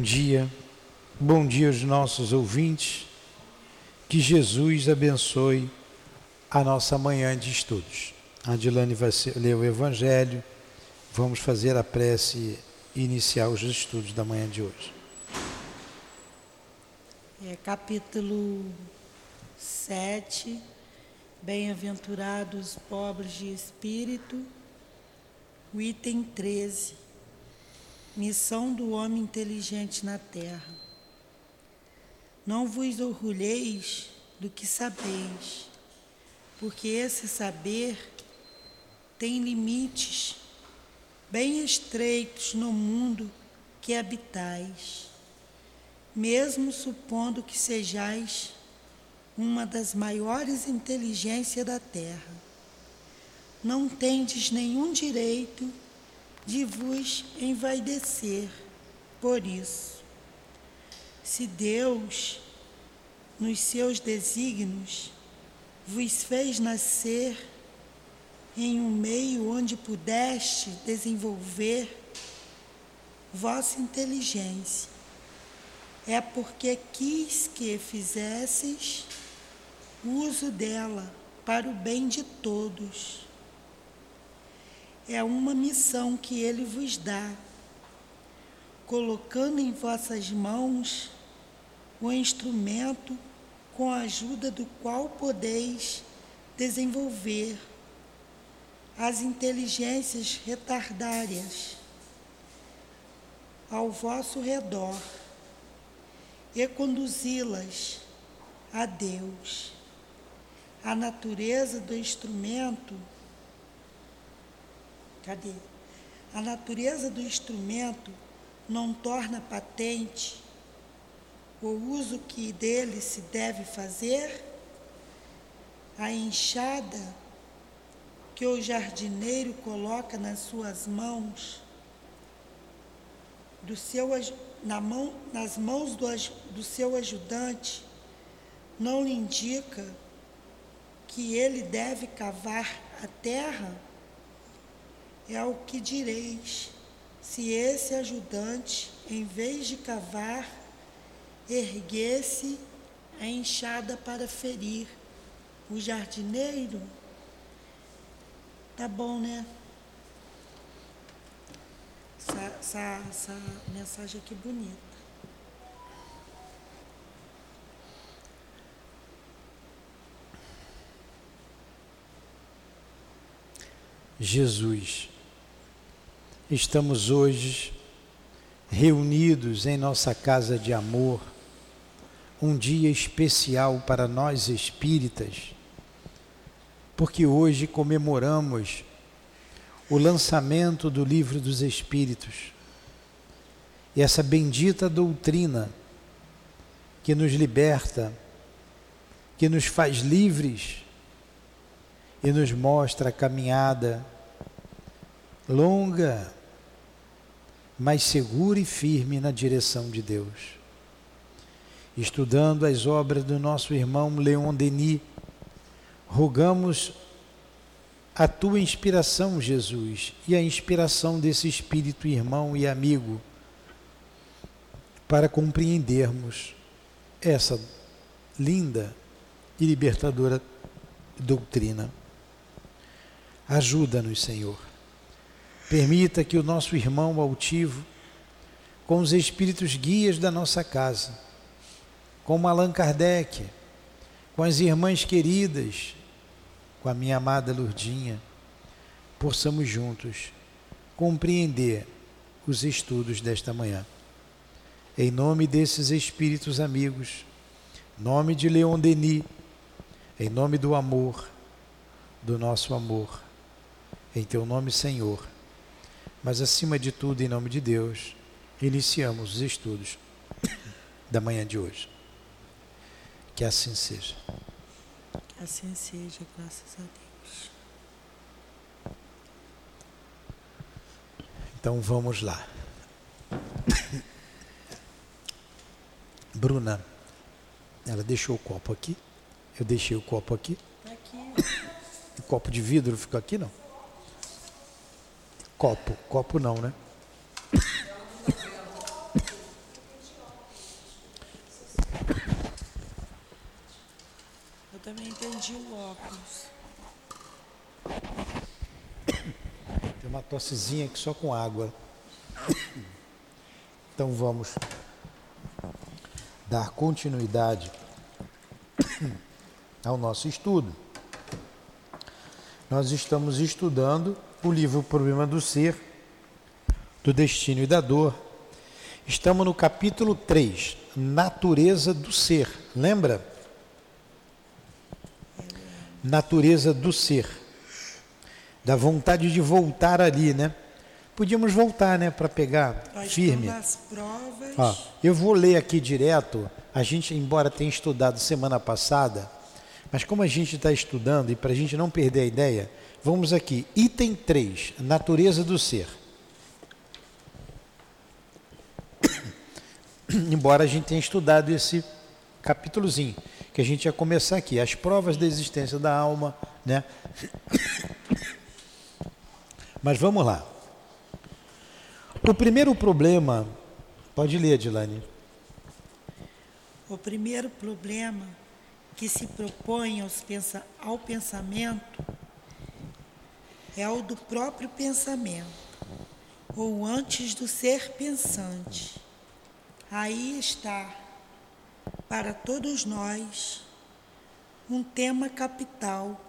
Bom dia, bom dia aos nossos ouvintes. Que Jesus abençoe a nossa manhã de estudos. A Adilane vai ler o Evangelho. Vamos fazer a prece iniciar os estudos da manhã de hoje. É capítulo 7. Bem-aventurados pobres de espírito. O item 13 Missão do homem inteligente na terra. Não vos orgulheis do que sabeis, porque esse saber tem limites bem estreitos no mundo que habitais, mesmo supondo que sejais uma das maiores inteligências da terra. Não tendes nenhum direito de vos envaidecer por isso. Se Deus, nos seus desígnios, vos fez nascer em um meio onde pudeste desenvolver vossa inteligência, é porque quis que fizesses uso dela para o bem de todos é uma missão que ele vos dá, colocando em vossas mãos o instrumento com a ajuda do qual podeis desenvolver as inteligências retardárias ao vosso redor e conduzi-las a Deus. A natureza do instrumento Cadê? A natureza do instrumento não torna patente o uso que dele se deve fazer? A enxada que o jardineiro coloca nas suas mãos, do seu, na mão, nas mãos do, do seu ajudante, não lhe indica que ele deve cavar a terra? É o que direis, se esse ajudante, em vez de cavar, erguesse a enxada para ferir o jardineiro? Tá bom, né? Essa, essa, essa mensagem aqui bonita. Jesus estamos hoje reunidos em nossa casa de amor, um dia especial para nós espíritas, porque hoje comemoramos o lançamento do Livro dos Espíritos e essa bendita doutrina que nos liberta, que nos faz livres e nos mostra a caminhada longa mas seguro e firme na direção de Deus. Estudando as obras do nosso irmão Leon Denis, rogamos a tua inspiração, Jesus, e a inspiração desse espírito irmão e amigo, para compreendermos essa linda e libertadora doutrina. Ajuda-nos, Senhor Permita que o nosso irmão altivo, com os espíritos guias da nossa casa, com Allan Kardec, com as irmãs queridas, com a minha amada Lurdinha, possamos juntos compreender os estudos desta manhã. Em nome desses espíritos amigos, nome de Leon Denis, em nome do amor, do nosso amor, em teu nome, Senhor mas acima de tudo, em nome de Deus, iniciamos os estudos da manhã de hoje. Que assim seja. Que assim seja, graças a Deus. Então vamos lá. Bruna, ela deixou o copo aqui. Eu deixei o copo aqui. Tá aqui. O copo de vidro ficou aqui, não? copo. Copo não, né? Eu também entendi o óculos. Tem uma tossezinha aqui só com água. Então vamos dar continuidade ao nosso estudo. Nós estamos estudando o livro Problema do Ser, do Destino e da Dor. Estamos no capítulo 3, Natureza do Ser. Lembra? Natureza do Ser. Da vontade de voltar ali, né? Podíamos voltar, né, para pegar Nós firme. nas provas. Ó, eu vou ler aqui direto. A gente, embora tenha estudado semana passada, mas como a gente está estudando e para a gente não perder a ideia, vamos aqui. Item 3, natureza do ser. embora a gente tenha estudado esse capítulozinho, que a gente ia começar aqui, as provas da existência da alma, né? Mas vamos lá. O primeiro problema, pode ler, Dilane. O primeiro problema que se propõe pensa- ao pensamento é o do próprio pensamento, ou antes do ser pensante. Aí está, para todos nós, um tema capital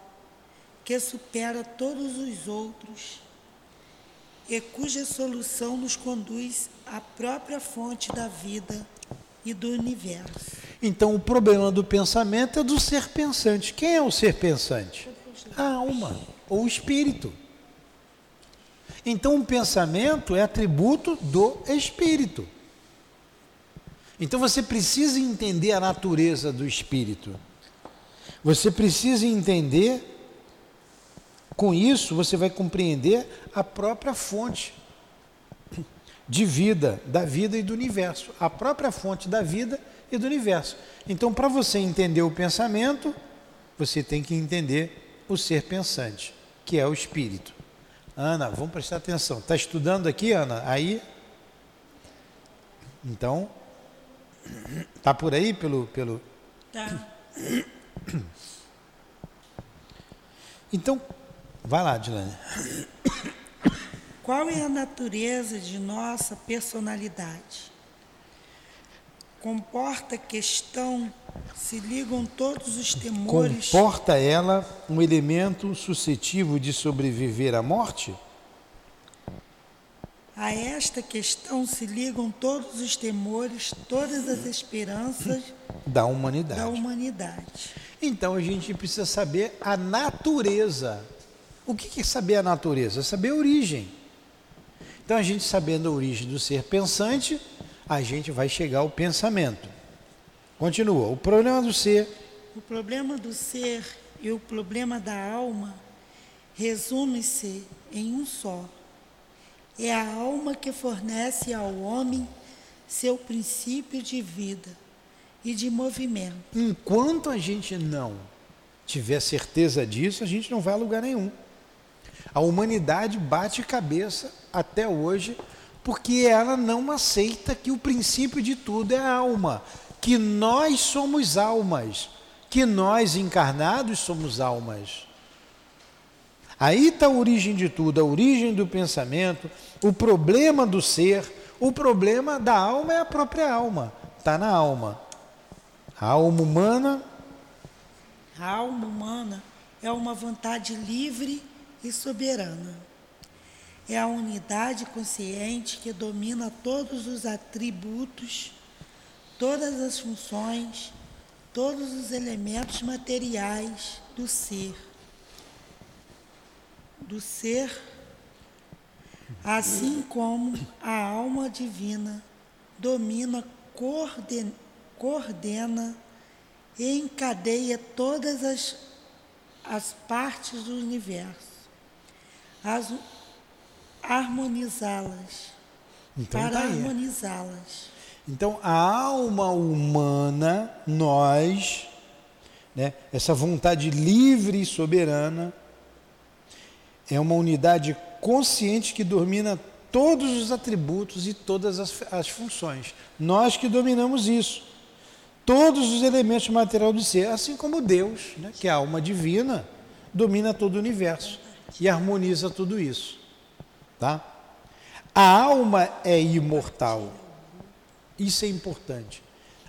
que supera todos os outros e cuja solução nos conduz à própria fonte da vida e do universo. Então, o problema do pensamento é do ser pensante. Quem é o ser pensante? A alma, ou o espírito. Então, o pensamento é atributo do espírito. Então, você precisa entender a natureza do espírito. Você precisa entender, com isso, você vai compreender a própria fonte de vida, da vida e do universo. A própria fonte da vida e do universo. Então, para você entender o pensamento, você tem que entender o ser pensante, que é o espírito. Ana, vamos prestar atenção. Está estudando aqui, Ana? Aí. Então, tá por aí pelo pelo. Tá? Então, vai lá, Dilane. Qual é a natureza de nossa personalidade? Comporta questão, se ligam todos os temores. Comporta ela um elemento suscetível de sobreviver à morte? A esta questão se ligam todos os temores, todas as esperanças Da humanidade. da humanidade. Então a gente precisa saber a natureza. O que é saber a natureza? É saber a origem. Então a gente sabendo a origem do ser pensante, a gente vai chegar ao pensamento. Continua. O problema do ser O problema do ser e o problema da alma resume-se em um só. É a alma que fornece ao homem seu princípio de vida e de movimento. Enquanto a gente não tiver certeza disso, a gente não vai a lugar nenhum. A humanidade bate cabeça até hoje porque ela não aceita que o princípio de tudo é a alma, que nós somos almas, que nós encarnados somos almas. Aí está a origem de tudo, a origem do pensamento, o problema do ser, o problema da alma é a própria alma, está na alma. A alma humana A alma humana é uma vontade livre e soberana. É a unidade consciente que domina todos os atributos, todas as funções, todos os elementos materiais do ser. Do ser, assim como a alma divina domina, coorden- coordena e encadeia todas as, as partes do universo, as, harmonizá-las, Então para tá harmonizá-las. Então, a alma humana, nós, né, essa vontade livre e soberana, é uma unidade consciente que domina todos os atributos e todas as, as funções. Nós que dominamos isso. todos os elementos materiais do ser, assim como Deus, né, que é a alma divina, domina todo o universo e harmoniza tudo isso. Tá? A alma é imortal. Isso é importante.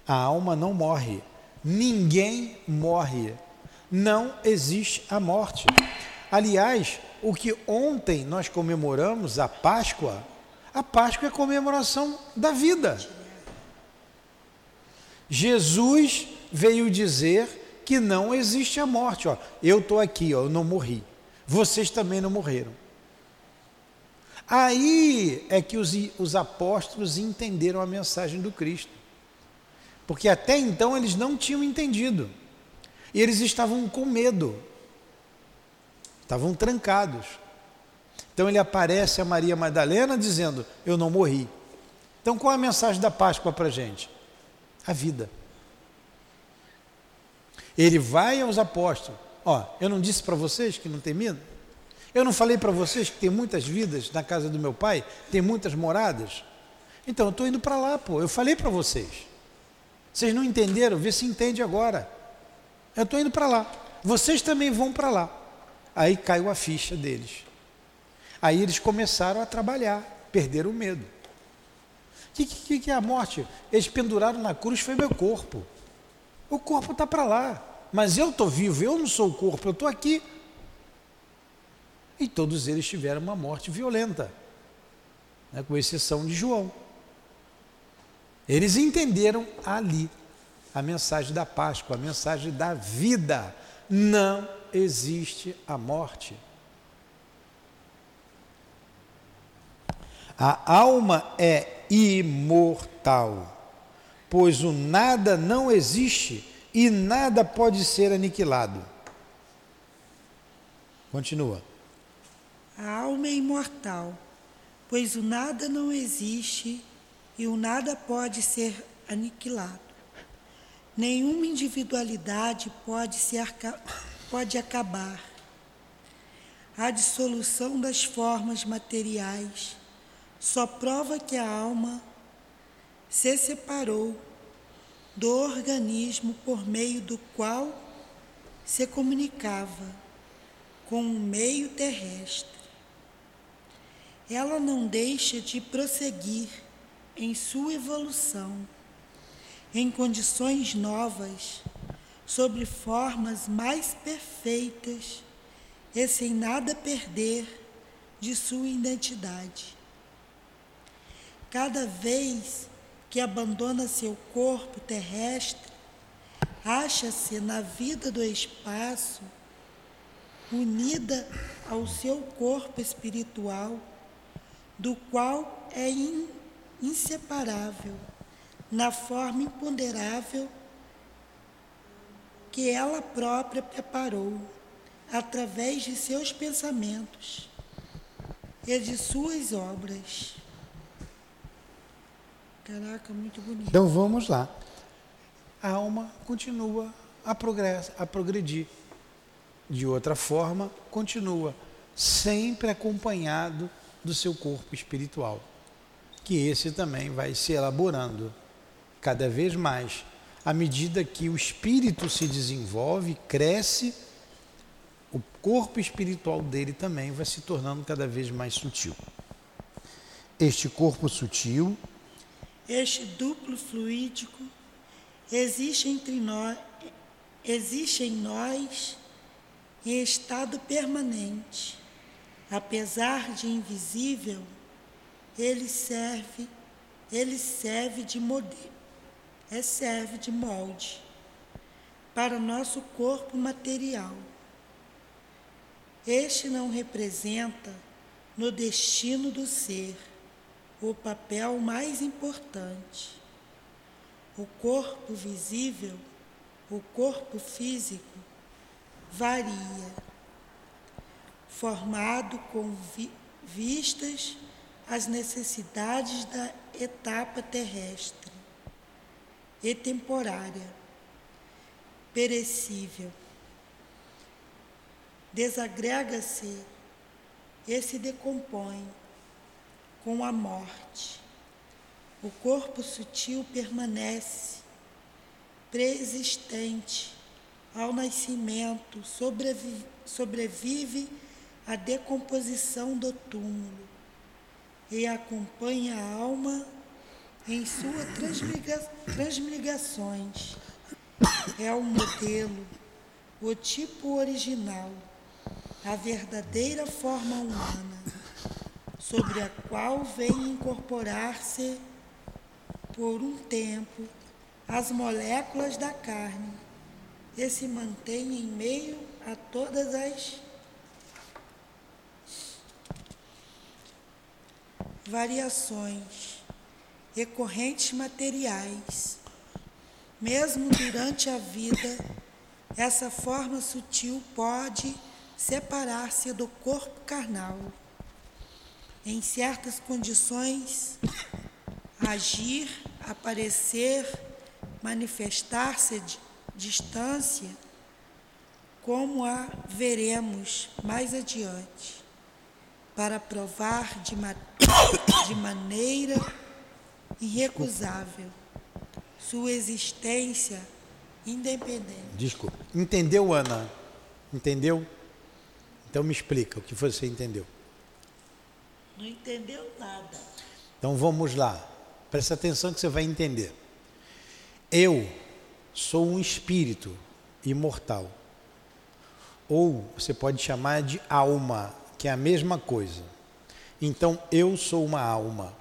A alma não morre. Ninguém morre. Não existe a morte. Aliás, o que ontem nós comemoramos, a Páscoa, a Páscoa é a comemoração da vida. Jesus veio dizer que não existe a morte. Ó, eu estou aqui, ó, eu não morri. Vocês também não morreram. Aí é que os, os apóstolos entenderam a mensagem do Cristo. Porque até então eles não tinham entendido. E eles estavam com medo. Estavam trancados. Então ele aparece a Maria Madalena dizendo: Eu não morri. Então qual é a mensagem da Páscoa para a gente? A vida. Ele vai aos apóstolos: Ó, eu não disse para vocês que não tem medo? Eu não falei para vocês que tem muitas vidas na casa do meu pai? Tem muitas moradas? Então eu estou indo para lá, pô. Eu falei para vocês. Vocês não entenderam? Vê se entende agora. Eu estou indo para lá. Vocês também vão para lá. Aí caiu a ficha deles. Aí eles começaram a trabalhar, perderam o medo. O que, que, que é a morte? Eles penduraram na cruz, foi meu corpo. O corpo está para lá. Mas eu estou vivo, eu não sou o corpo, eu estou aqui. E todos eles tiveram uma morte violenta, né, com exceção de João. Eles entenderam ali a mensagem da Páscoa, a mensagem da vida. Não existe a morte. A alma é imortal, pois o nada não existe e nada pode ser aniquilado. Continua. A alma é imortal, pois o nada não existe e o nada pode ser aniquilado. Nenhuma individualidade pode, ser, pode acabar. A dissolução das formas materiais só prova que a alma se separou do organismo por meio do qual se comunicava com o meio terrestre. Ela não deixa de prosseguir em sua evolução, em condições novas, sobre formas mais perfeitas e sem nada perder de sua identidade. Cada vez que abandona seu corpo terrestre, acha-se na vida do espaço, unida ao seu corpo espiritual, do qual é in, inseparável, na forma imponderável que ela própria preparou, através de seus pensamentos e de suas obras. Caraca, muito bonito. Então vamos lá. A alma continua a, progresso, a progredir. De outra forma, continua sempre acompanhado do seu corpo espiritual, que esse também vai se elaborando cada vez mais. À medida que o espírito se desenvolve, cresce, o corpo espiritual dele também vai se tornando cada vez mais sutil. Este corpo sutil este duplo fluídico existe entre nós, existe em nós em estado permanente. Apesar de invisível, ele serve, ele serve de modelo, é serve de molde para nosso corpo material. Este não representa no destino do ser o papel mais importante. O corpo visível, o corpo físico, varia, formado com vi vistas às necessidades da etapa terrestre e temporária, perecível. Desagrega-se e se decompõe com a morte. O corpo sutil permanece preexistente ao nascimento, sobrevive, sobrevive a decomposição do túmulo e acompanha a alma em suas transmigrações. É o modelo, o tipo original, a verdadeira forma humana, sobre a qual vem incorporar-se por um tempo as moléculas da carne e se mantém em meio a todas as variações e correntes materiais. Mesmo durante a vida, essa forma sutil pode separar-se do corpo carnal. Em certas condições, agir, aparecer, manifestar-se distância, como a veremos mais adiante para provar de, ma de maneira irrecusável sua existência independente. Desculpa. Entendeu, Ana? Entendeu? Então me explica o que você entendeu. Não entendeu nada. Então vamos lá. Presta atenção que você vai entender. Eu sou um espírito imortal. Ou você pode chamar de alma que é a mesma coisa. Então eu sou uma alma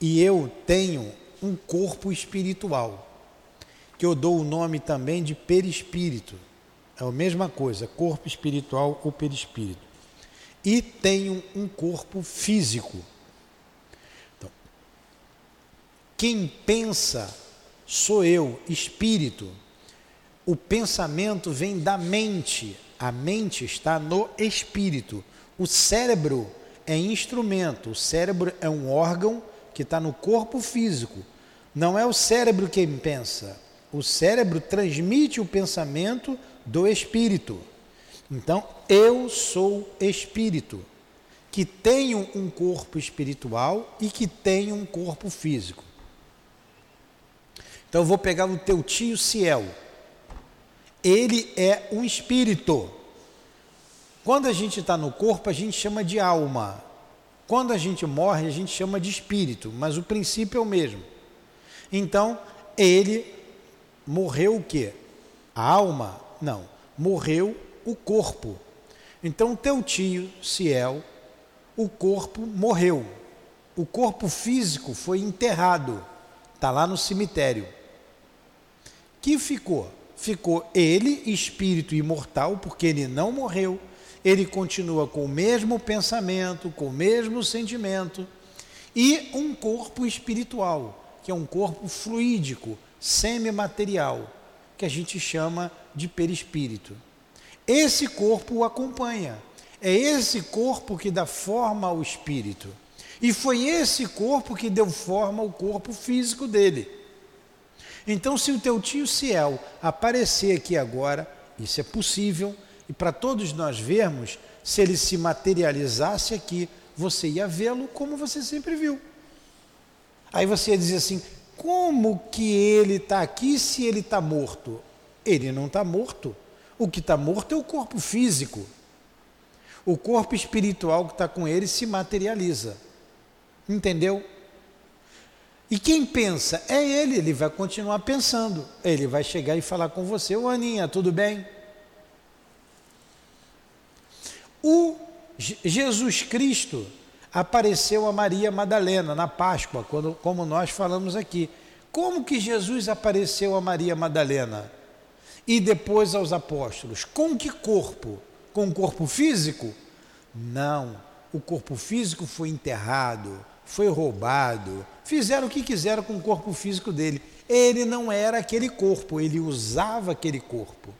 e eu tenho um corpo espiritual, que eu dou o nome também de perispírito. É a mesma coisa, corpo espiritual ou perispírito. E tenho um corpo físico. Então, quem pensa sou eu, espírito. O pensamento vem da mente. A mente está no espírito. O cérebro é instrumento, o cérebro é um órgão que está no corpo físico. Não é o cérebro quem pensa, o cérebro transmite o pensamento do espírito. Então, eu sou espírito, que tenho um corpo espiritual e que tenho um corpo físico. Então, eu vou pegar o teu tio Ciel. Ele é um espírito. Quando a gente está no corpo, a gente chama de alma. Quando a gente morre, a gente chama de espírito, mas o princípio é o mesmo. Então, ele morreu o quê? A alma? Não. Morreu o corpo. Então, teu tio, Ciel, o corpo morreu. O corpo físico foi enterrado. Está lá no cemitério. Que ficou? Ficou ele, espírito imortal, porque ele não morreu ele continua com o mesmo pensamento, com o mesmo sentimento, e um corpo espiritual, que é um corpo fluídico, semimaterial, que a gente chama de perispírito. Esse corpo o acompanha. É esse corpo que dá forma ao espírito. E foi esse corpo que deu forma ao corpo físico dele. Então, se o teu tio Ciel aparecer aqui agora, isso é possível, e para todos nós vermos, se ele se materializasse aqui, você ia vê-lo como você sempre viu. Aí você ia dizer assim: como que ele está aqui se ele está morto? Ele não está morto. O que está morto é o corpo físico. O corpo espiritual que está com ele se materializa. Entendeu? E quem pensa é ele, ele vai continuar pensando. Ele vai chegar e falar com você: Ô Aninha, tudo bem? O Jesus Cristo apareceu a Maria Madalena na Páscoa, quando, como nós falamos aqui. Como que Jesus apareceu a Maria Madalena? E depois aos apóstolos? Com que corpo? Com o corpo físico? Não. O corpo físico foi enterrado, foi roubado, fizeram o que quiseram com o corpo físico dele. Ele não era aquele corpo, ele usava aquele corpo.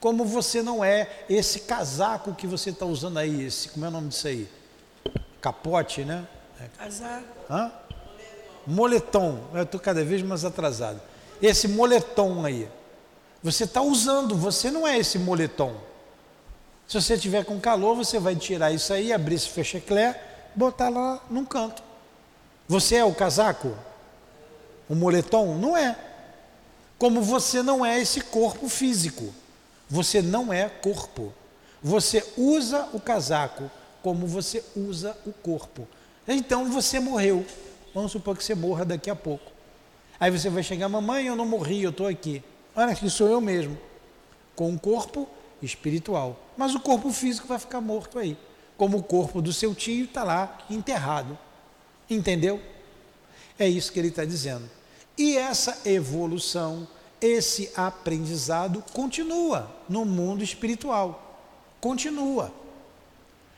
Como você não é esse casaco que você está usando aí, esse, como é o nome disso aí? Capote, né? Casaco. Hã? Moletom. Eu estou cada vez mais atrasado. Esse moletom aí. Você está usando, você não é esse moletom. Se você tiver com calor, você vai tirar isso aí, abrir esse fecheclé, botar lá num canto. Você é o casaco? O moletom? Não é. Como você não é esse corpo físico. Você não é corpo. Você usa o casaco como você usa o corpo. Então você morreu. Vamos supor que você morra daqui a pouco. Aí você vai chegar, mamãe, eu não morri, eu estou aqui. Olha que sou eu mesmo, com um corpo espiritual. Mas o corpo físico vai ficar morto aí. Como o corpo do seu tio está lá enterrado. Entendeu? É isso que ele está dizendo. E essa evolução, esse aprendizado continua no mundo espiritual. Continua.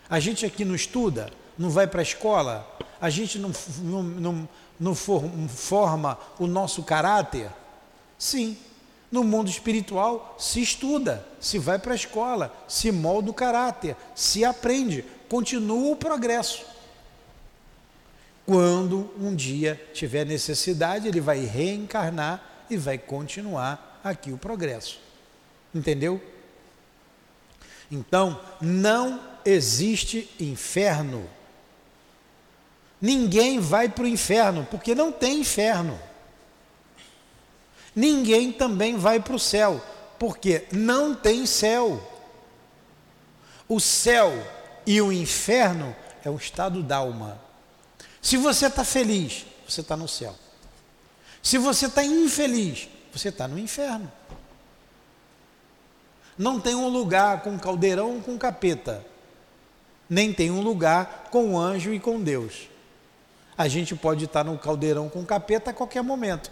A gente aqui não estuda, não vai para a escola, a gente não, não, não, não forma o nosso caráter? Sim. No mundo espiritual se estuda, se vai para a escola, se molda o caráter, se aprende, continua o progresso. Quando um dia tiver necessidade, ele vai reencarnar e vai continuar aqui o progresso. Entendeu? Então, não existe inferno. Ninguém vai para o inferno, porque não tem inferno. Ninguém também vai para o céu, porque não tem céu. O céu e o inferno é um estado d'alma. Se você está feliz, você está no céu. Se você está infeliz, você está no inferno. Não tem um lugar com caldeirão ou com capeta, nem tem um lugar com anjo e com Deus. A gente pode estar no caldeirão com capeta a qualquer momento,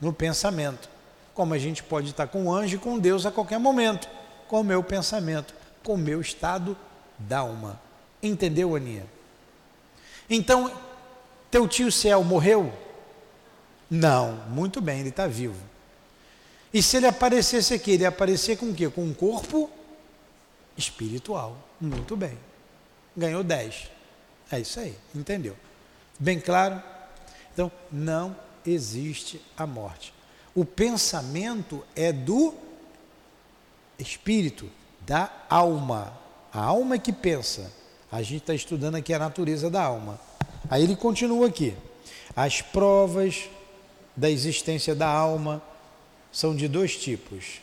no pensamento. Como a gente pode estar com anjo e com Deus a qualquer momento, com o meu pensamento, com o meu estado da alma. Entendeu, Aninha? Então, teu tio céu morreu? Não, muito bem, ele está vivo. E se ele aparecesse aqui, ele ia aparecer com o quê? Com um corpo espiritual. Muito bem. Ganhou 10. É isso aí, entendeu? Bem claro? Então, não existe a morte. O pensamento é do espírito, da alma. A alma é que pensa. A gente está estudando aqui a natureza da alma. Aí ele continua aqui. As provas da existência da alma são de dois tipos.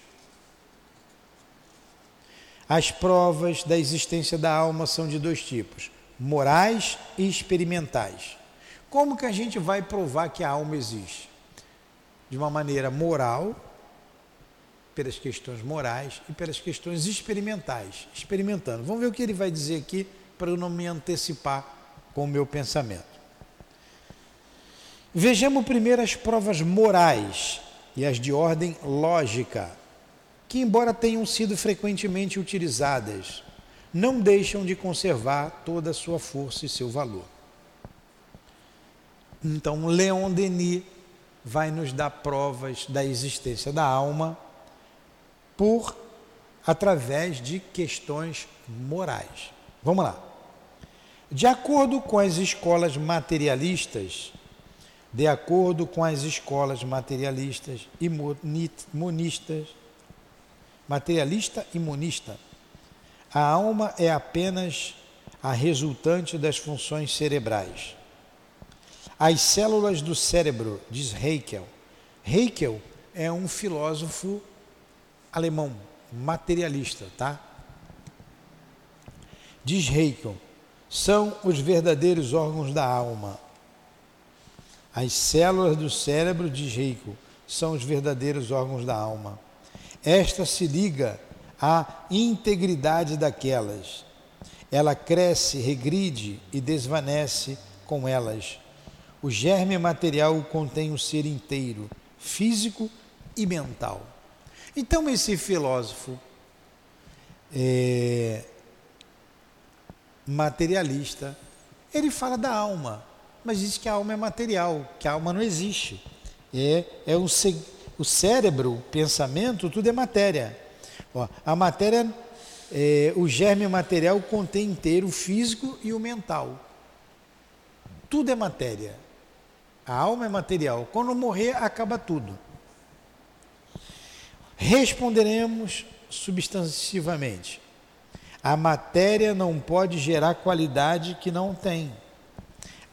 As provas da existência da alma são de dois tipos: morais e experimentais. Como que a gente vai provar que a alma existe? De uma maneira moral, pelas questões morais e pelas questões experimentais, experimentando. Vamos ver o que ele vai dizer aqui para eu não me antecipar com o meu pensamento. Vejamos primeiro as provas morais e as de ordem lógica, que, embora tenham sido frequentemente utilizadas, não deixam de conservar toda a sua força e seu valor. Então, Leon Denis vai nos dar provas da existência da alma por através de questões morais. Vamos lá. De acordo com as escolas materialistas, de acordo com as escolas materialistas e monistas, materialista e monista, a alma é apenas a resultante das funções cerebrais. As células do cérebro, diz Heikel. Heikel é um filósofo alemão, materialista, tá? Diz Heikel, são os verdadeiros órgãos da alma. As células do cérebro, diz Heikel, são os verdadeiros órgãos da alma. Esta se liga à integridade daquelas. Ela cresce, regride e desvanece com elas o germe material contém o ser inteiro, físico e mental. Então, esse filósofo é, materialista, ele fala da alma, mas diz que a alma é material, que a alma não existe. É, é o, o cérebro, o pensamento, tudo é matéria. Ó, a matéria, é, o germe material contém inteiro o físico e o mental. Tudo é matéria. A alma é material. Quando morrer, acaba tudo. Responderemos substantivamente. A matéria não pode gerar qualidade que não tem.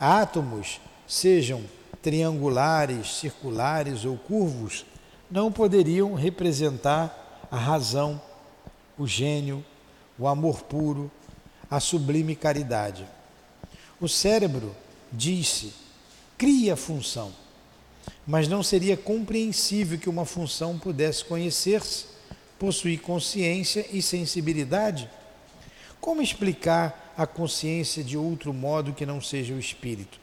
Átomos, sejam triangulares, circulares ou curvos, não poderiam representar a razão, o gênio, o amor puro, a sublime caridade. O cérebro, disse, cria função, mas não seria compreensível que uma função pudesse conhecer-se, possuir consciência e sensibilidade? Como explicar a consciência de outro modo que não seja o espírito?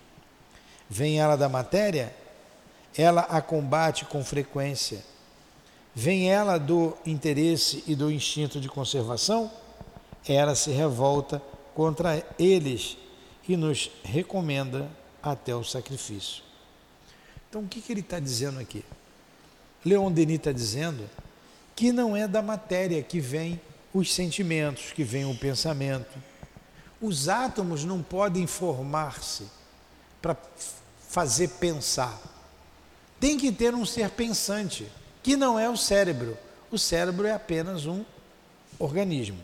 Vem ela da matéria? Ela a combate com frequência. Vem ela do interesse e do instinto de conservação? Ela se revolta contra eles e nos recomenda até o sacrifício. Então, o que, que ele está dizendo aqui? Leon Denis está dizendo que não é da matéria que vem os sentimentos, que vem o pensamento. Os átomos não podem formar-se para fazer pensar. Tem que ter um ser pensante, que não é o cérebro. O cérebro é apenas um organismo.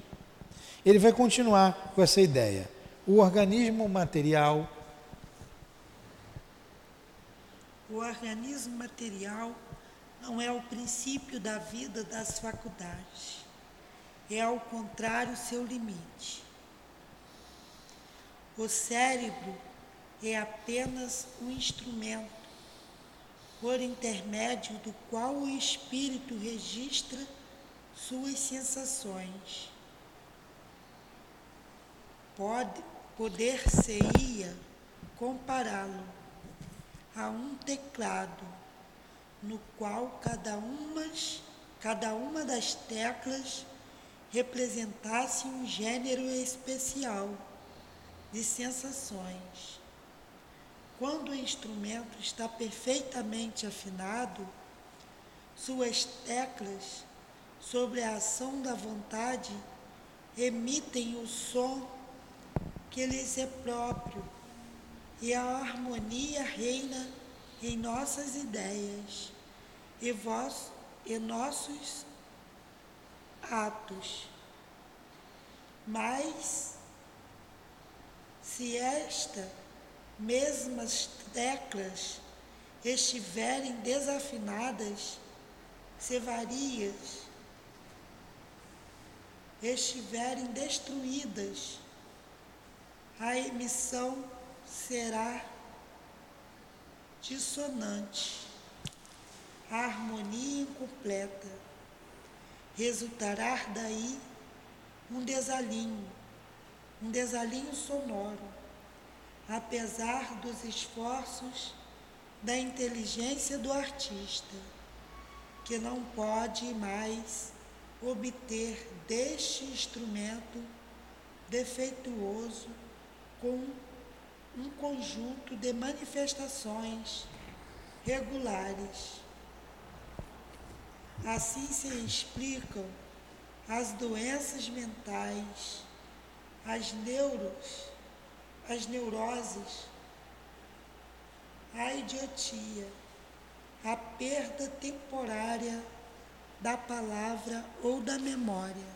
Ele vai continuar com essa ideia. O organismo material. O organismo material não é o princípio da vida das faculdades. É, ao contrário, seu limite. O cérebro é apenas um instrumento por intermédio do qual o espírito registra suas sensações. Pode poder-se-ia compará-lo a um teclado no qual cada cada uma das teclas representasse um gênero especial de sensações. Quando o instrumento está perfeitamente afinado, suas teclas, sobre a ação da vontade, emitem o som que lhes é próprio, e a harmonia reina em nossas ideias e, vós, e nossos atos. Mas, se esta mesmas teclas estiverem desafinadas, se varias, estiverem destruídas, a emissão será dissonante, a harmonia incompleta. Resultará daí um desalinho, um desalinho sonoro, apesar dos esforços da inteligência do artista, que não pode mais obter deste instrumento defeituoso com um conjunto de manifestações regulares. Assim se explicam as doenças mentais, as neuros, as neuroses, a idiotia, a perda temporária da palavra ou da memória.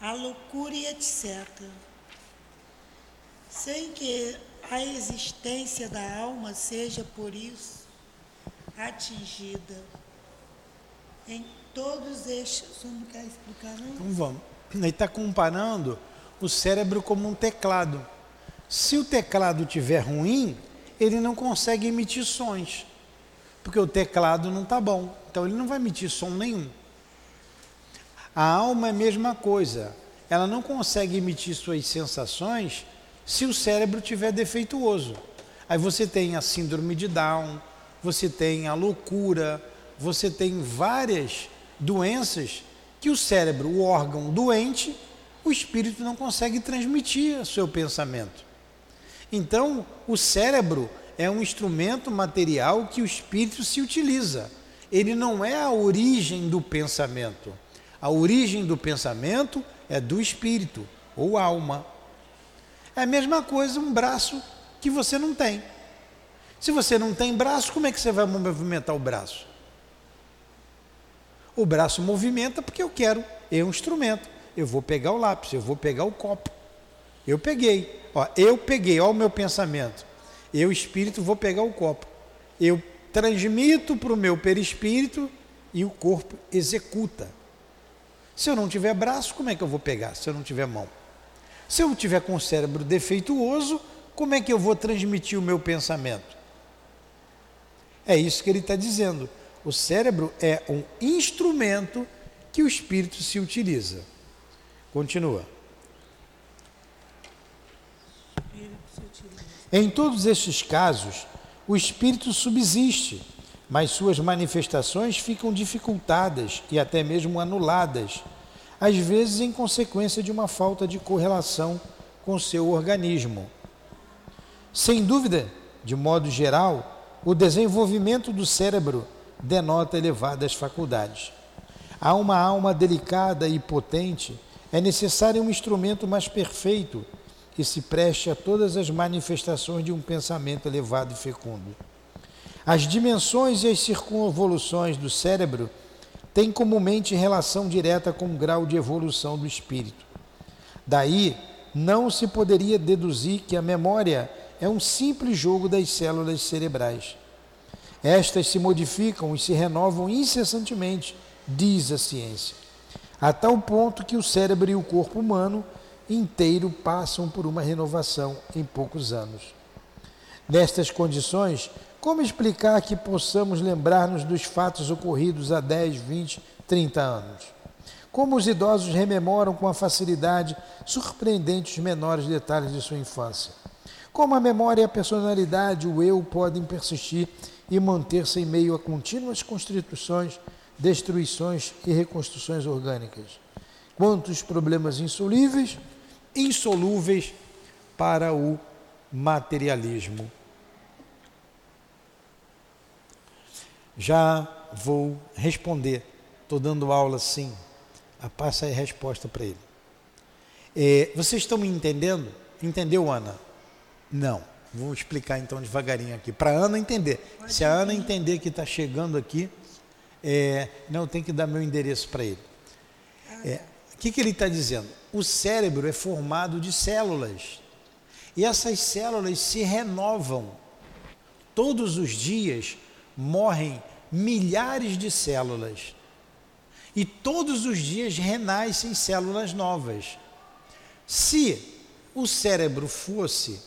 a loucura e etc. Sem que a existência da alma seja por isso atingida. Em todos estes. Você não quer explicar, não? Então vamos. Ele está comparando o cérebro como um teclado. Se o teclado estiver ruim, ele não consegue emitir sons. Porque o teclado não está bom. Então ele não vai emitir som nenhum. A alma é a mesma coisa. Ela não consegue emitir suas sensações se o cérebro estiver defeituoso. Aí você tem a síndrome de Down, você tem a loucura, você tem várias doenças que o cérebro, o órgão doente, o espírito não consegue transmitir o seu pensamento. Então, o cérebro é um instrumento material que o espírito se utiliza. Ele não é a origem do pensamento. A origem do pensamento é do espírito ou alma. É a mesma coisa um braço que você não tem. Se você não tem braço, como é que você vai movimentar o braço? O braço movimenta porque eu quero, é um instrumento. Eu vou pegar o lápis, eu vou pegar o copo. Eu peguei, ó, eu peguei, ó o meu pensamento. Eu, espírito, vou pegar o copo. Eu transmito para o meu perispírito e o corpo executa. Se eu não tiver braço, como é que eu vou pegar? Se eu não tiver mão? Se eu tiver com o cérebro defeituoso, como é que eu vou transmitir o meu pensamento? É isso que ele está dizendo. O cérebro é um instrumento que o espírito se utiliza. Continua. Em todos estes casos, o espírito subsiste, mas suas manifestações ficam dificultadas e até mesmo anuladas, às vezes em consequência de uma falta de correlação com seu organismo. Sem dúvida, de modo geral, o desenvolvimento do cérebro denota elevadas faculdades. A uma alma delicada e potente é necessário um instrumento mais perfeito que se preste a todas as manifestações de um pensamento elevado e fecundo. As dimensões e as circunvoluções do cérebro têm comumente relação direta com o grau de evolução do espírito. Daí, não se poderia deduzir que a memória é um simples jogo das células cerebrais. Estas se modificam e se renovam incessantemente, diz a ciência, a tal ponto que o cérebro e o corpo humano inteiro passam por uma renovação em poucos anos. Nestas condições, como explicar que possamos lembrar-nos dos fatos ocorridos há 10, 20, 30 anos? Como os idosos rememoram com a facilidade surpreendente os menores detalhes de sua infância? Como a memória e a personalidade, o eu, podem persistir e manter-se em meio a contínuas constituições, destruições e reconstruções orgânicas? Quantos problemas insolúveis insolúveis para o materialismo. Já vou responder, estou dando aula sim, a passa a resposta para ele. É, vocês estão me entendendo? Entendeu, Ana? Não. Vou explicar então devagarinho aqui, para a Ana entender. Se a Ana entender que está chegando aqui, é, não, tem que dar meu endereço para ele. É, o que, que ele está dizendo? o cérebro é formado de células. E essas células se renovam. Todos os dias morrem milhares de células. E todos os dias renascem células novas. Se o cérebro fosse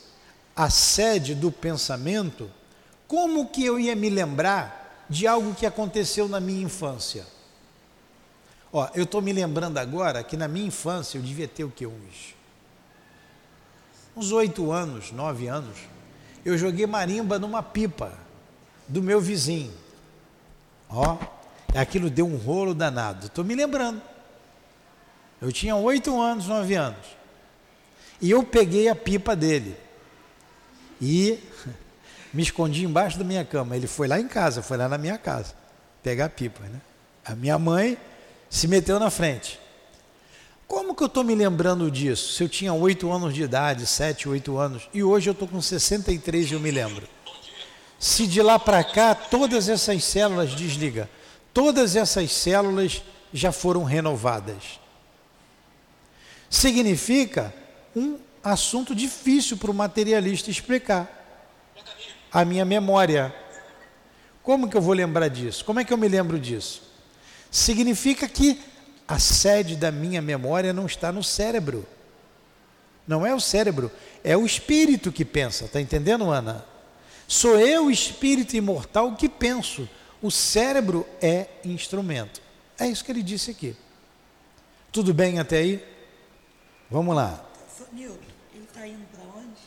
a sede do pensamento, como que eu ia me lembrar de algo que aconteceu na minha infância? Ó, eu estou me lembrando agora que na minha infância eu devia ter o que? Uns uns oito anos, nove anos. Eu joguei marimba numa pipa do meu vizinho. Ó, aquilo deu um rolo danado. Estou me lembrando. Eu tinha oito anos, nove anos. E eu peguei a pipa dele. E me escondi embaixo da minha cama. Ele foi lá em casa, foi lá na minha casa pegar a pipa. Né? A minha mãe se meteu na frente. Como que eu estou me lembrando disso? Se eu tinha oito anos de idade, sete, oito anos, e hoje eu estou com 63 e eu me lembro. Se de lá para cá todas essas células desliga, todas essas células já foram renovadas. Significa um assunto difícil para o materialista explicar. A minha memória. Como que eu vou lembrar disso? Como é que eu me lembro disso? significa que a sede da minha memória não está no cérebro. Não é o cérebro, é o espírito que pensa. Está entendendo, Ana? Sou eu, espírito imortal, que penso. O cérebro é instrumento. É isso que ele disse aqui. Tudo bem até aí? Vamos lá. Nilton, ele está indo para onde?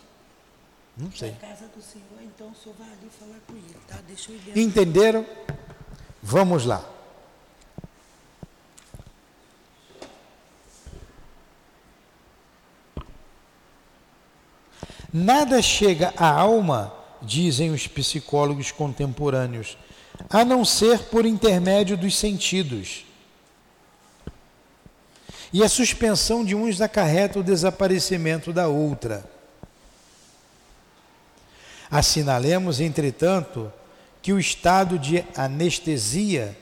Não sei. Casa do Senhor, então o senhor vai ali falar com ele, tá? Deixa eu ir Entenderam? Vamos lá. Nada chega à alma, dizem os psicólogos contemporâneos, a não ser por intermédio dos sentidos. E a suspensão de uns acarreta o desaparecimento da outra. Assinalemos, entretanto, que o estado de anestesia,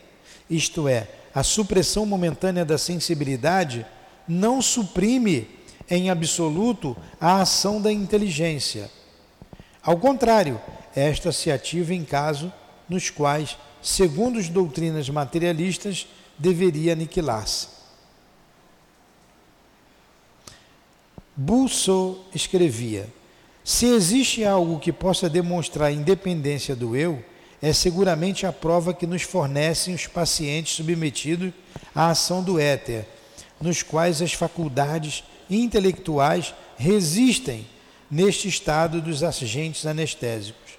isto é, a supressão momentânea da sensibilidade, não suprime em absoluto a ação da inteligência. Ao contrário, esta se ativa em casos nos quais, segundo as doutrinas materialistas, deveria aniquilar-se. Bulso escrevia: Se existe algo que possa demonstrar a independência do eu, é seguramente a prova que nos fornecem os pacientes submetidos à ação do éter, nos quais as faculdades intelectuais resistem neste estado dos agentes anestésicos.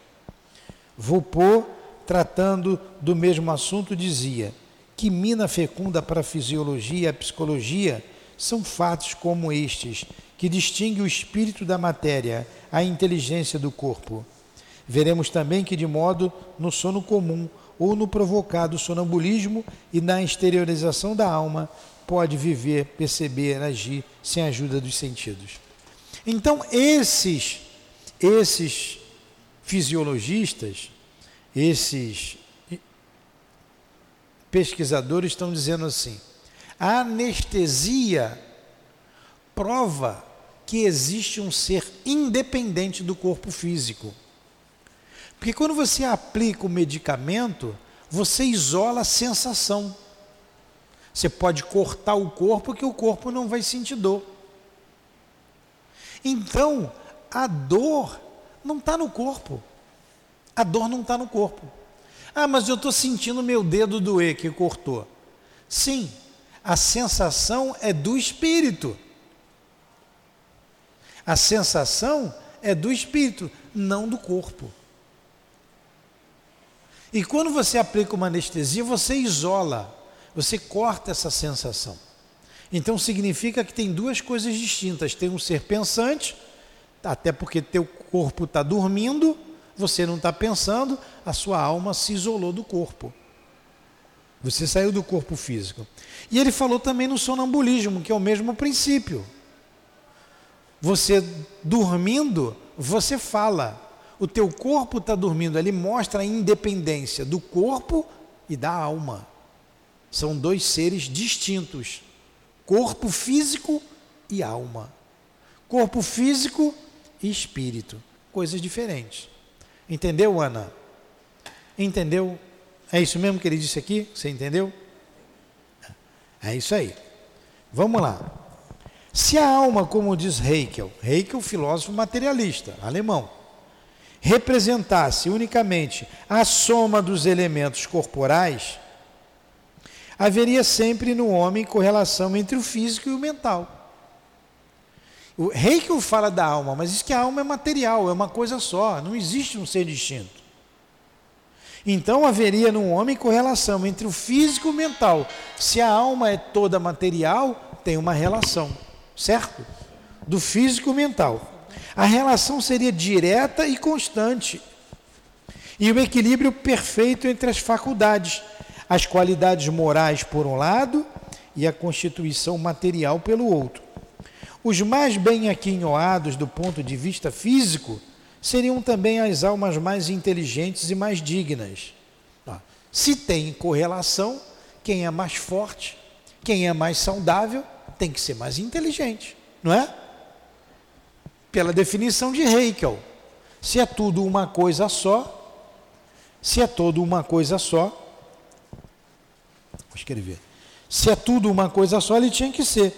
Vopô, tratando do mesmo assunto, dizia que mina fecunda para a fisiologia e a psicologia são fatos como estes que distingue o espírito da matéria, a inteligência do corpo. Veremos também que, de modo no sono comum ou no provocado sonambulismo e na exteriorização da alma, pode viver, perceber, agir sem a ajuda dos sentidos. Então, esses, esses fisiologistas, esses pesquisadores estão dizendo assim: a anestesia prova que existe um ser independente do corpo físico. Porque quando você aplica o medicamento, você isola a sensação. Você pode cortar o corpo que o corpo não vai sentir dor. Então, a dor não está no corpo. A dor não está no corpo. Ah, mas eu estou sentindo meu dedo doer que cortou. Sim, a sensação é do espírito. A sensação é do espírito, não do corpo. E quando você aplica uma anestesia, você isola, você corta essa sensação. Então significa que tem duas coisas distintas: tem um ser pensante, até porque teu corpo está dormindo, você não está pensando, a sua alma se isolou do corpo. Você saiu do corpo físico. E ele falou também no sonambulismo, que é o mesmo princípio. Você dormindo, você fala. O teu corpo está dormindo, ele mostra a independência do corpo e da alma. São dois seres distintos: corpo físico e alma. Corpo físico e espírito, coisas diferentes. Entendeu, Ana? Entendeu? É isso mesmo que ele disse aqui? Você entendeu? É isso aí. Vamos lá. Se a alma, como diz Heikel, Heikel, filósofo materialista, alemão, representasse unicamente a soma dos elementos corporais, haveria sempre no homem correlação entre o físico e o mental. O fala da alma, mas diz que a alma é material, é uma coisa só, não existe um ser distinto. Então haveria no homem correlação entre o físico e o mental. Se a alma é toda material, tem uma relação certo? Do físico mental. A relação seria direta e constante. E o equilíbrio perfeito entre as faculdades, as qualidades morais por um lado e a constituição material pelo outro. Os mais bem aquinhoados do ponto de vista físico seriam também as almas mais inteligentes e mais dignas. Se tem correlação, quem é mais forte, quem é mais saudável, tem que ser mais inteligente, não é? Pela definição de Heikel. Se é tudo uma coisa só, se é todo uma coisa só, vou escrever. Se é tudo uma coisa só, ele tinha que ser.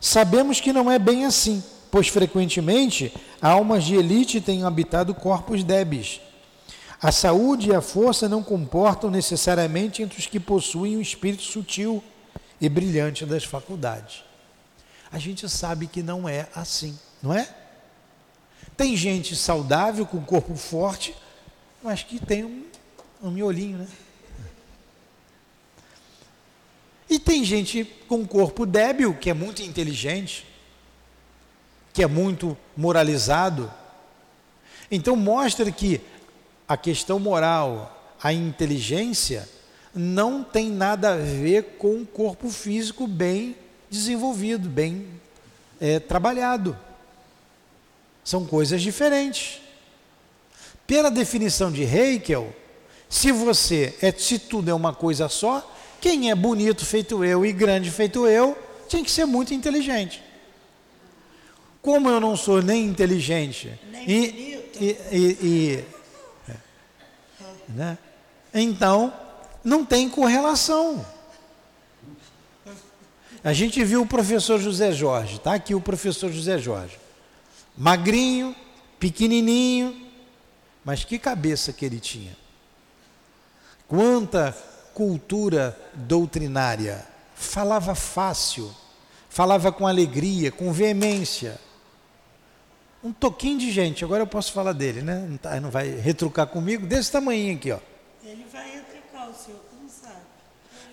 Sabemos que não é bem assim, pois frequentemente almas de elite têm habitado corpos débeis a saúde e a força não comportam necessariamente entre os que possuem o um espírito sutil e brilhante das faculdades. A gente sabe que não é assim, não é? Tem gente saudável, com corpo forte, mas que tem um, um miolinho, né? E tem gente com corpo débil, que é muito inteligente, que é muito moralizado. Então mostra que a questão moral, a inteligência, não tem nada a ver com o corpo físico bem desenvolvido, bem é, trabalhado. São coisas diferentes. Pela definição de Heikel, se você é, se tudo é uma coisa só, quem é bonito feito eu e grande feito eu, tinha que ser muito inteligente. Como eu não sou nem inteligente Nem e, bonito. e, e- e- né? então não tem correlação. A gente viu o professor José Jorge, tá aqui o professor José Jorge, magrinho, pequenininho, mas que cabeça que ele tinha. Quanta cultura doutrinária. Falava fácil, falava com alegria, com veemência. Um toquinho de gente, agora eu posso falar dele, né? Não, tá- não vai retrucar comigo, desse tamanho aqui, ó. Ele vai replicar o senhor, como sabe?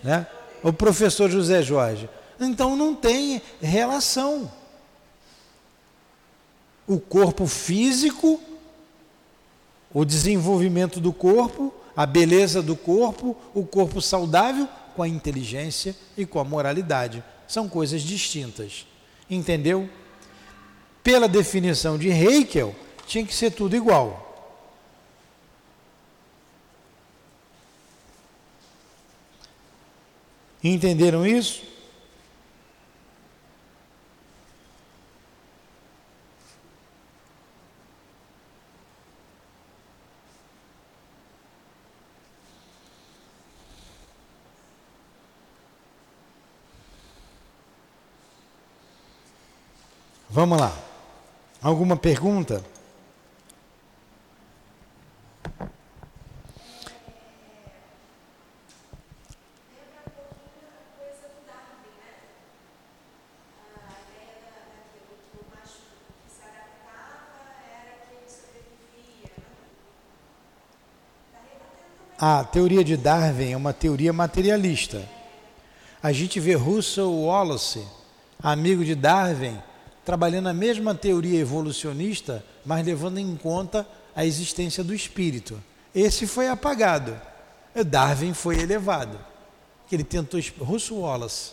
Né? O professor José Jorge. Então não tem relação. O corpo físico, o desenvolvimento do corpo, a beleza do corpo, o corpo saudável com a inteligência e com a moralidade. São coisas distintas. Entendeu? Pela definição de Heikel, tinha que ser tudo igual. Entenderam isso? Vamos lá. Alguma pergunta? A teoria de Darwin é uma teoria materialista. A gente vê Russell Wallace, amigo de Darwin, trabalhando a mesma teoria evolucionista, mas levando em conta a existência do espírito. Esse foi apagado. Darwin foi elevado. Ele tentou. Russell Wallace.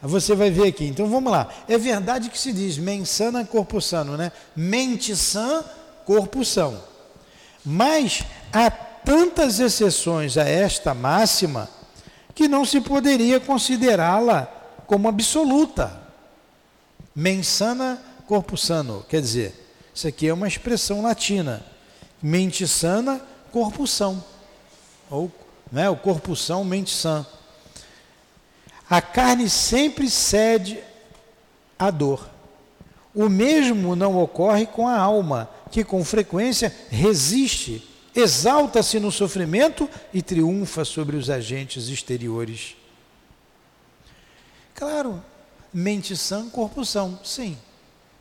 Você vai ver aqui. Então vamos lá. É verdade que se diz mensana corpo sano, né? Mente sã, corpo são. Mas há tantas exceções a esta máxima que não se poderia considerá-la como absoluta. Mensana corpo sano, quer dizer, isso aqui é uma expressão latina. Mente sana, corpo são. Ou né, o corpo são, mente sã. A carne sempre cede à dor. O mesmo não ocorre com a alma, que com frequência resiste, exalta-se no sofrimento e triunfa sobre os agentes exteriores. Claro, mente sã, corpo são, sim.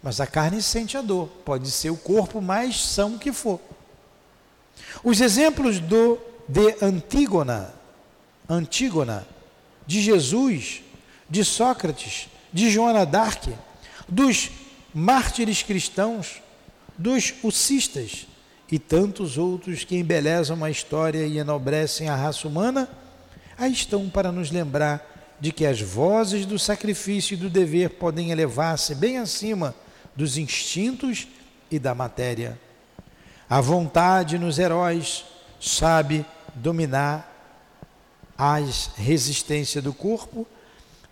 Mas a carne sente a dor, pode ser o corpo mais são que for. Os exemplos do de Antígona, Antígona, de Jesus, de Sócrates, de Joana d'Arc, dos mártires cristãos, dos ucistas e tantos outros que embelezam a história e enobrecem a raça humana, aí estão para nos lembrar de que as vozes do sacrifício e do dever podem elevar-se bem acima dos instintos e da matéria. A vontade nos heróis sabe dominar a resistência do corpo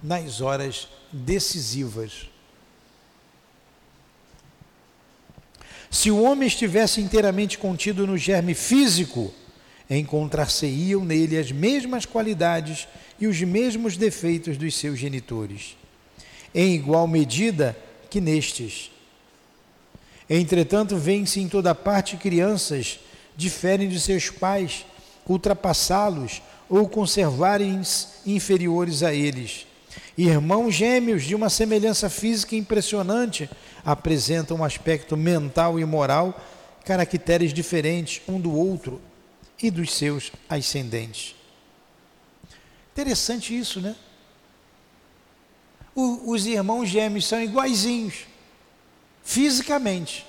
nas horas decisivas. Se o homem estivesse inteiramente contido no germe físico, encontrar-se-iam nele as mesmas qualidades e os mesmos defeitos dos seus genitores, em igual medida que nestes. Entretanto, vêm-se em toda parte crianças, diferem de seus pais, ultrapassá-los ou conservarem-se inferiores a eles. Irmãos gêmeos de uma semelhança física impressionante apresentam um aspecto mental e moral, caracteres diferentes um do outro e dos seus ascendentes. Interessante isso, né? O, os irmãos gêmeos são iguaizinhos, fisicamente,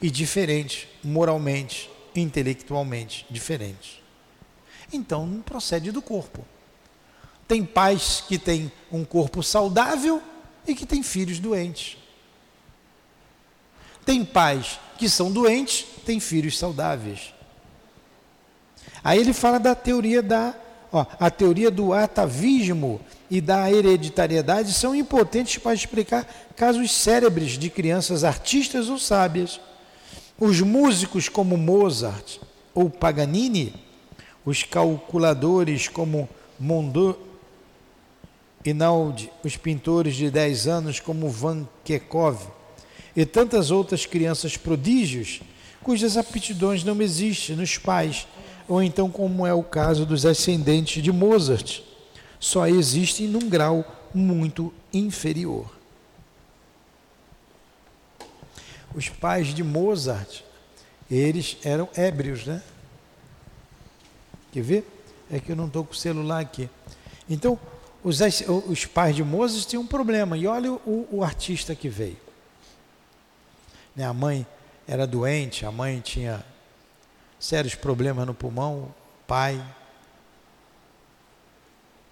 e diferentes moralmente, intelectualmente, diferentes. Então, não procede do corpo. Tem pais que têm um corpo saudável e que têm filhos doentes. Tem pais que são doentes, têm filhos saudáveis. Aí ele fala da teoria da ó, a teoria do atavismo e da hereditariedade são impotentes para explicar casos cérebres de crianças artistas ou sábias. Os músicos como Mozart ou Paganini, os calculadores como Mondor Inaldi, os pintores de 10 anos como Van Kekov e tantas outras crianças prodígios cujas aptidões não existem nos pais, ou então como é o caso dos ascendentes de Mozart, só existem num grau muito inferior. Os pais de Mozart, eles eram ébrios, né? Quer ver? É que eu não estou com o celular aqui. Então, os, os pais de Mozart tinham um problema. E olha o, o artista que veio. Né, a mãe era doente, a mãe tinha sérios problemas no pulmão, pai.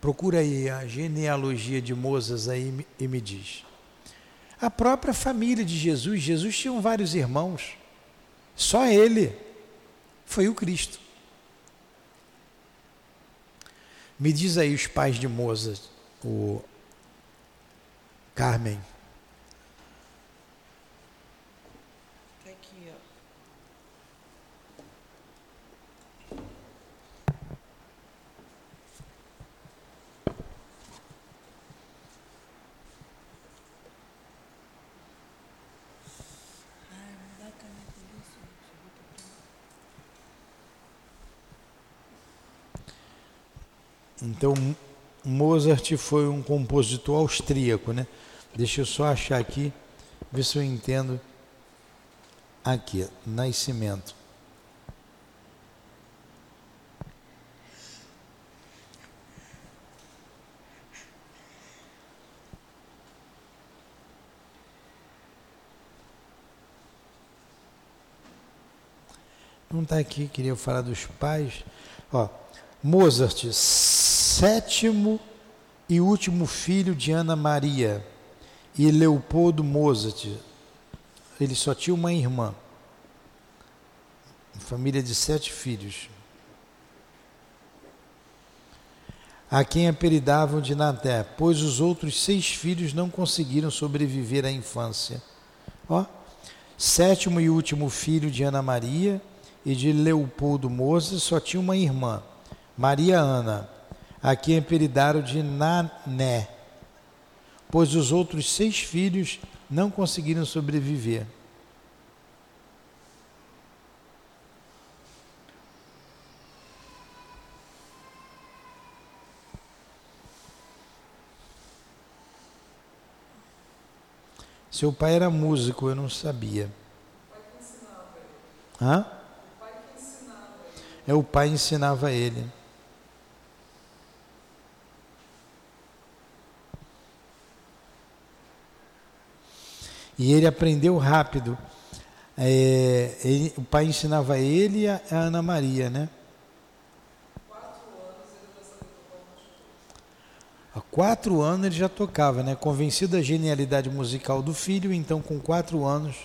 Procura aí a genealogia de Mozart aí e me diz. A própria família de Jesus, Jesus tinha vários irmãos. Só ele foi o Cristo. Me diz aí os pais de Mozart, o Carmen. Então, Mozart foi um compositor austríaco, né? Deixa eu só achar aqui, ver se eu entendo. Aqui, Nascimento. Não está aqui, queria falar dos pais. Ó, Mozart, sétimo e último filho de Ana Maria e Leopoldo Mozart. Ele só tinha uma irmã. Família de sete filhos. A quem apelidavam de Naté, pois os outros seis filhos não conseguiram sobreviver à infância. Ó, sétimo e último filho de Ana Maria e de Leopoldo Mozart só tinha uma irmã, Maria Ana a quem apelidaram de Nané, pois os outros seis filhos não conseguiram sobreviver. Seu pai era músico, eu não sabia. Hã? É o pai ensinava ele. E ele aprendeu rápido. É, ele, o pai ensinava ele e a, a Ana Maria, né? Há quatro anos ele já tocava, né? Convencido da genialidade musical do filho, então com quatro anos.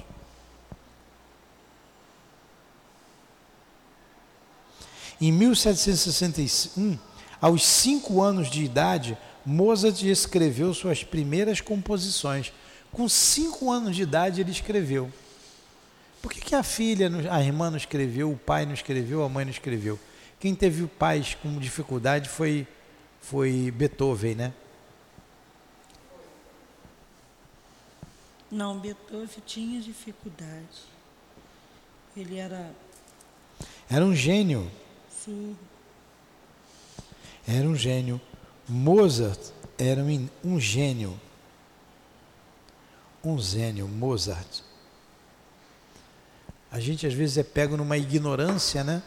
Em 1761, aos cinco anos de idade, Mozart escreveu suas primeiras composições com cinco anos de idade ele escreveu. Por que, que a filha, a irmã não escreveu, o pai não escreveu, a mãe não escreveu? Quem teve pais com dificuldade foi, foi Beethoven, né? Não, Beethoven tinha dificuldade. Ele era. Era um gênio. Surdo. Era um gênio. Mozart era um, um gênio um gênio, Mozart. A gente às vezes é pego numa ignorância, né?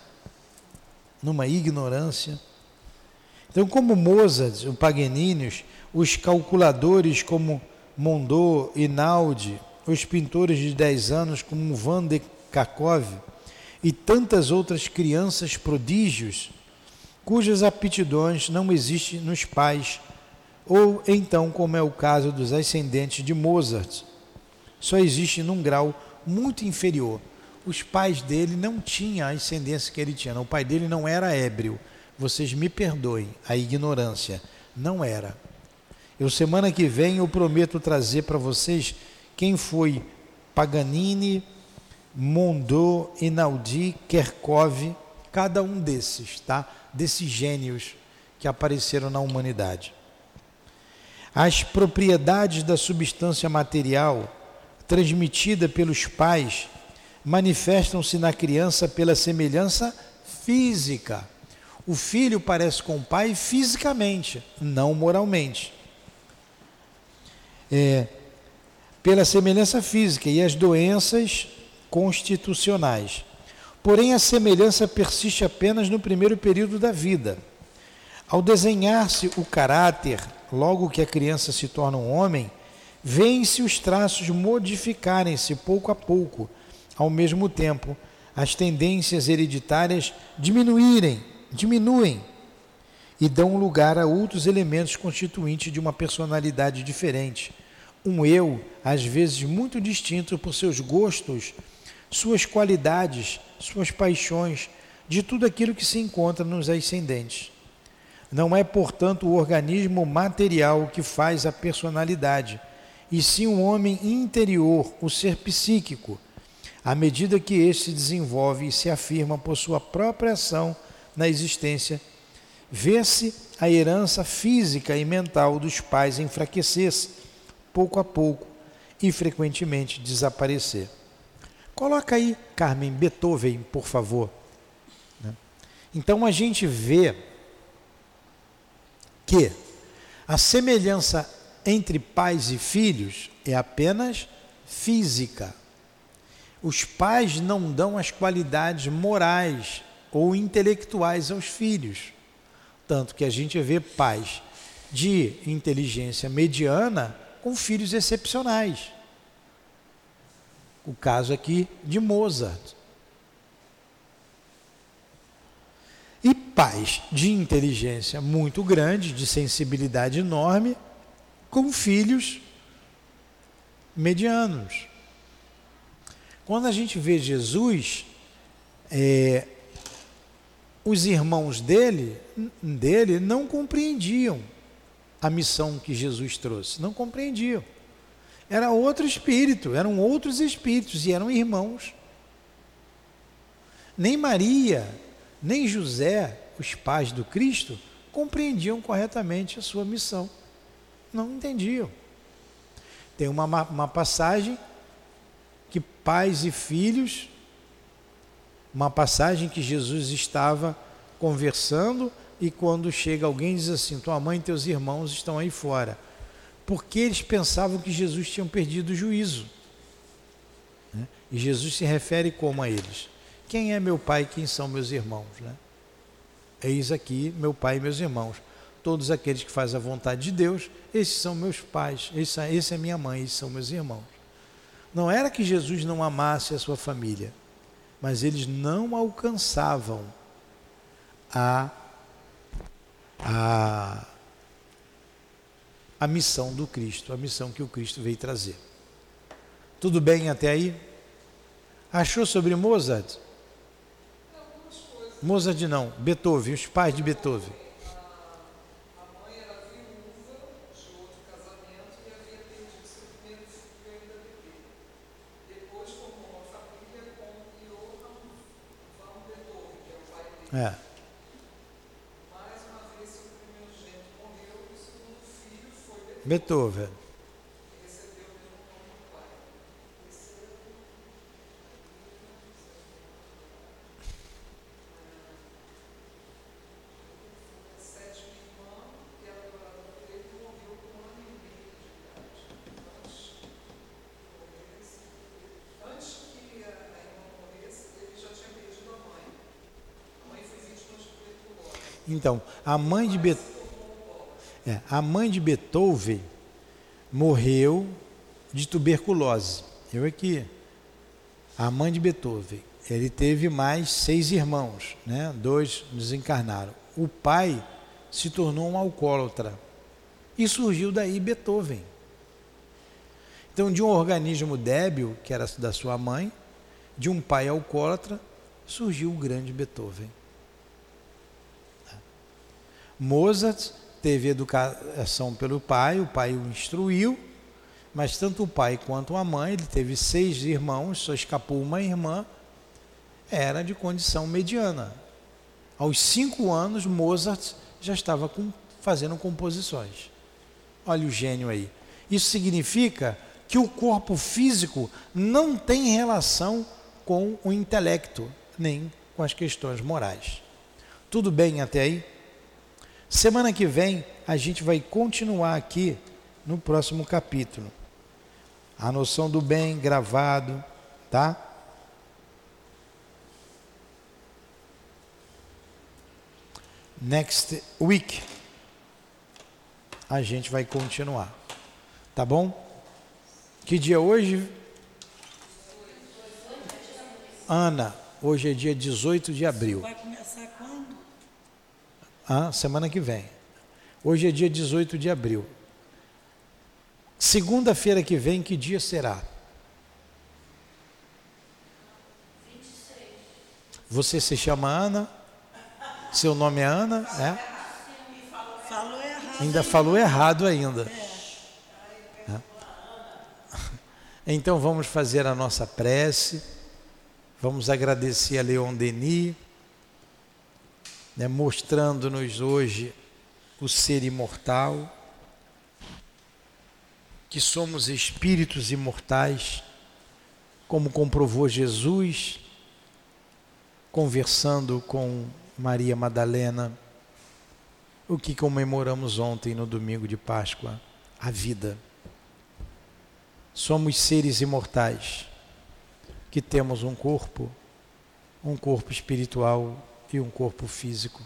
Numa ignorância. Então, como Mozart, o Paganini, os calculadores como Mondor, Inaldi, os pintores de 10 anos como Van de Kakov e tantas outras crianças prodígios, cujas aptidões não existem nos pais ou então, como é o caso dos ascendentes de Mozart, só existe num grau muito inferior. Os pais dele não tinham a ascendência que ele tinha. O pai dele não era ébrio, vocês me perdoem a ignorância. Não era. Eu semana que vem eu prometo trazer para vocês quem foi Paganini, Mondô, Inaudi, Kerkov, cada um desses, tá? Desses gênios que apareceram na humanidade. As propriedades da substância material transmitida pelos pais manifestam-se na criança pela semelhança física. O filho parece com o pai fisicamente, não moralmente. É, pela semelhança física e as doenças constitucionais. Porém, a semelhança persiste apenas no primeiro período da vida. Ao desenhar-se o caráter, logo que a criança se torna um homem, vêem-se os traços modificarem-se pouco a pouco. Ao mesmo tempo, as tendências hereditárias diminuírem, diminuem e dão lugar a outros elementos constituintes de uma personalidade diferente. Um eu, às vezes muito distinto por seus gostos, suas qualidades, suas paixões, de tudo aquilo que se encontra nos ascendentes. Não é, portanto, o organismo material que faz a personalidade, e sim um homem interior, o ser psíquico, à medida que este se desenvolve e se afirma por sua própria ação na existência, vê-se a herança física e mental dos pais enfraquecer-se, pouco a pouco, e frequentemente desaparecer. Coloca aí, Carmen, Beethoven, por favor. Né? Então a gente vê que a semelhança entre pais e filhos é apenas física. Os pais não dão as qualidades morais ou intelectuais aos filhos. Tanto que a gente vê pais de inteligência mediana com filhos excepcionais. O caso aqui de Mozart. E pais de inteligência muito grande, de sensibilidade enorme, com filhos medianos. Quando a gente vê Jesus, é, os irmãos dele, dele não compreendiam a missão que Jesus trouxe, não compreendiam. Era outro espírito, eram outros espíritos e eram irmãos. Nem Maria, nem José, os pais do Cristo, compreendiam corretamente a sua missão. Não entendiam. Tem uma, uma passagem que pais e filhos, uma passagem que Jesus estava conversando e quando chega alguém diz assim: Tua mãe e teus irmãos estão aí fora porque eles pensavam que Jesus tinha perdido o juízo. Né? E Jesus se refere como a eles? Quem é meu pai quem são meus irmãos? Né? Eis aqui meu pai e meus irmãos. Todos aqueles que fazem a vontade de Deus, esses são meus pais, esse, esse é minha mãe, esses são meus irmãos. Não era que Jesus não amasse a sua família, mas eles não alcançavam a, a a missão do Cristo, a missão que o Cristo veio trazer. Tudo bem até aí? Achou sobre Mozart? Mozart não, Beethoven, os pais de Beethoven. É. Beethoven. Então, a mãe de Beethoven é, a mãe de Beethoven morreu de tuberculose. Eu aqui. A mãe de Beethoven. Ele teve mais seis irmãos, né? dois desencarnaram. O pai se tornou um alcoólatra. E surgiu daí Beethoven. Então, de um organismo débil, que era da sua mãe, de um pai alcoólatra, surgiu o grande Beethoven. Mozart teve educação pelo pai, o pai o instruiu, mas tanto o pai quanto a mãe, ele teve seis irmãos, só escapou uma irmã, era de condição mediana. Aos cinco anos, Mozart já estava com, fazendo composições. Olha o gênio aí. Isso significa que o corpo físico não tem relação com o intelecto, nem com as questões morais. Tudo bem até aí? Semana que vem a gente vai continuar aqui no próximo capítulo. A noção do bem gravado, tá? Next week a gente vai continuar. Tá bom? Que dia hoje? Ana, hoje é dia 18 de abril. Vai começar quando? Semana que vem. Hoje é dia 18 de abril. Segunda-feira que vem, que dia será? 26. Você se chama Ana? Seu nome é Ana? É? Falou errado. Ainda falou errado ainda. É. Então vamos fazer a nossa prece. Vamos agradecer a Leon Denis, né, mostrando-nos hoje o ser imortal, que somos espíritos imortais, como comprovou Jesus, conversando com Maria Madalena, o que comemoramos ontem no domingo de Páscoa, a vida. Somos seres imortais que temos um corpo, um corpo espiritual e um corpo físico.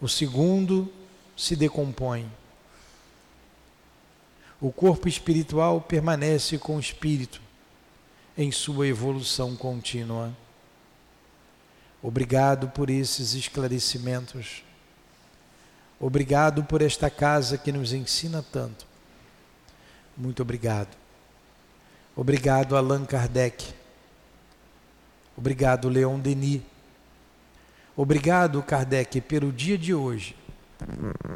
O segundo se decompõe. O corpo espiritual permanece com o espírito em sua evolução contínua. Obrigado por esses esclarecimentos. Obrigado por esta casa que nos ensina tanto. Muito obrigado. Obrigado, Allan Kardec. Obrigado, Leon Denis. Obrigado, Kardec, pelo dia de hoje,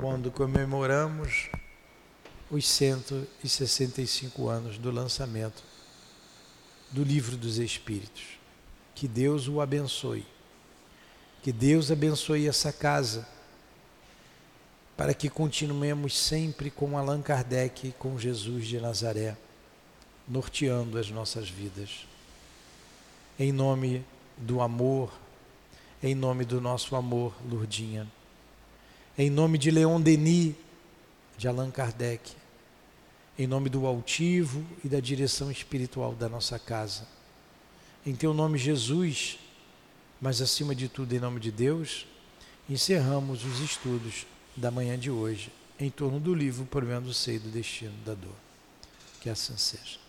quando comemoramos os 165 anos do lançamento do Livro dos Espíritos. Que Deus o abençoe. Que Deus abençoe essa casa, para que continuemos sempre com Allan Kardec e com Jesus de Nazaré norteando as nossas vidas. Em nome do amor, em nome do nosso amor, Lurdinha. Em nome de Leon Denis, de Allan Kardec. Em nome do altivo e da direção espiritual da nossa casa. Em teu nome, Jesus, mas acima de tudo, em nome de Deus, encerramos os estudos da manhã de hoje em torno do livro Menos do Seio do Destino da Dor. Que assim seja.